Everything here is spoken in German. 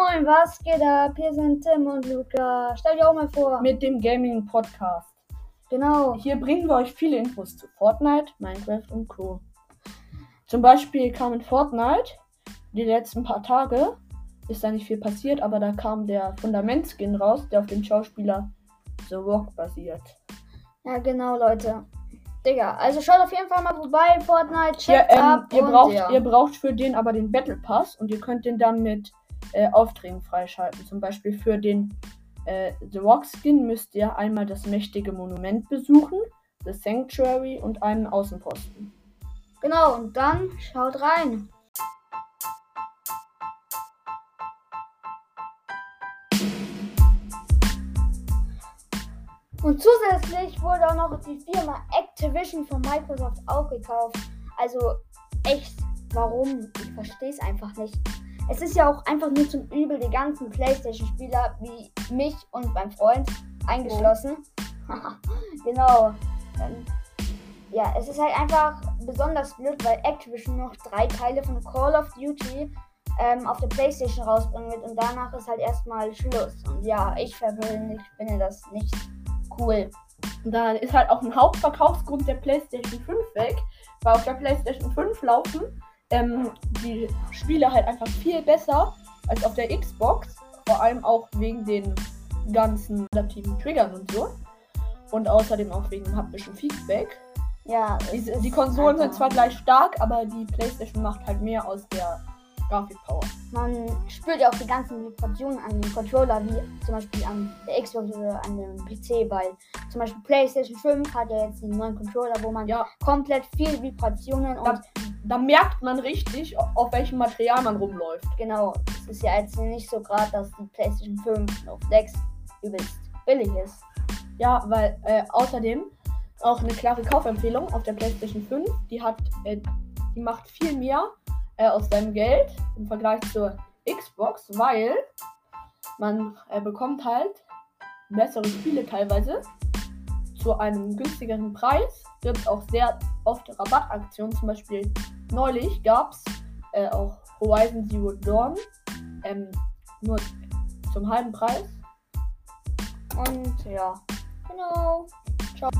Moin, was geht ab? Hier sind Tim und Luca. Stell dir auch mal vor. mit dem Gaming Podcast. Genau. Hier bringen wir euch viele Infos zu Fortnite, Minecraft und Co. Zum Beispiel kam in Fortnite die letzten paar Tage, ist da nicht viel passiert, aber da kam der Fundament-Skin raus, der auf dem Schauspieler The Rock basiert. Ja, genau, Leute. Digga, also schaut auf jeden Fall mal vorbei, Fortnite, checkt ähm, ab ihr, braucht, ja. ihr braucht für den aber den Battle Pass und ihr könnt den dann mit äh, Aufträgen freischalten. Zum Beispiel für den äh, The Rock Skin müsst ihr einmal das mächtige Monument besuchen, The Sanctuary und einen Außenposten. Genau, und dann schaut rein. Und zusätzlich wurde auch noch die Firma Activision von Microsoft aufgekauft. Also echt, warum? Ich verstehe es einfach nicht. Es ist ja auch einfach nur zum Übel die ganzen PlayStation-Spieler wie mich und mein Freund eingeschlossen. genau. Ähm, ja, es ist halt einfach besonders blöd, weil Activision noch drei Teile von Call of Duty ähm, auf der Playstation rausbringen wird und danach ist halt erstmal Schluss. Und ja, ich persönlich finde das nicht cool. Und dann ist halt auch ein Hauptverkaufsgrund der PlayStation 5 weg, weil auf der PlayStation 5 laufen ähm, die Spiele halt einfach viel besser als auf der Xbox. Vor allem auch wegen den ganzen adaptiven Triggern und so. Und außerdem auch wegen dem haptischen Feedback. Ja, Die, die Konsolen sind zwar gleich stark, aber die PlayStation macht halt mehr aus der Grafikpower. Man spürt ja auch die ganzen Vibrationen an dem Controller, wie zum Beispiel an der Xbox oder an dem PC, weil zum Beispiel PlayStation 5 hat ja jetzt den neuen Controller, wo man Ja, komplett viel Vibrationen und Da- merkt man richtig, auf welchem Material man rumläuft. genau, es ist ja jetzt nicht so gerade, dass die PlayStation 5 auf Flex übelst billig ist. Ja, weil äh, außerdem auch eine klare Kaufempfehlung auf der PlayStation 5. Die hat, äh, die macht viel mehr äh, aus seinem Geld im Vergleich zur Xbox, weil man äh, bekommt halt bessere Spiele teilweise zu einem günstigeren Preis. Gibt auch sehr oft Rabattaktionen. Zum Beispiel neulich gab es äh, auch Horizon Zero Dawn ähm, nur zum halben Preis. Und ja, genau. Ciao.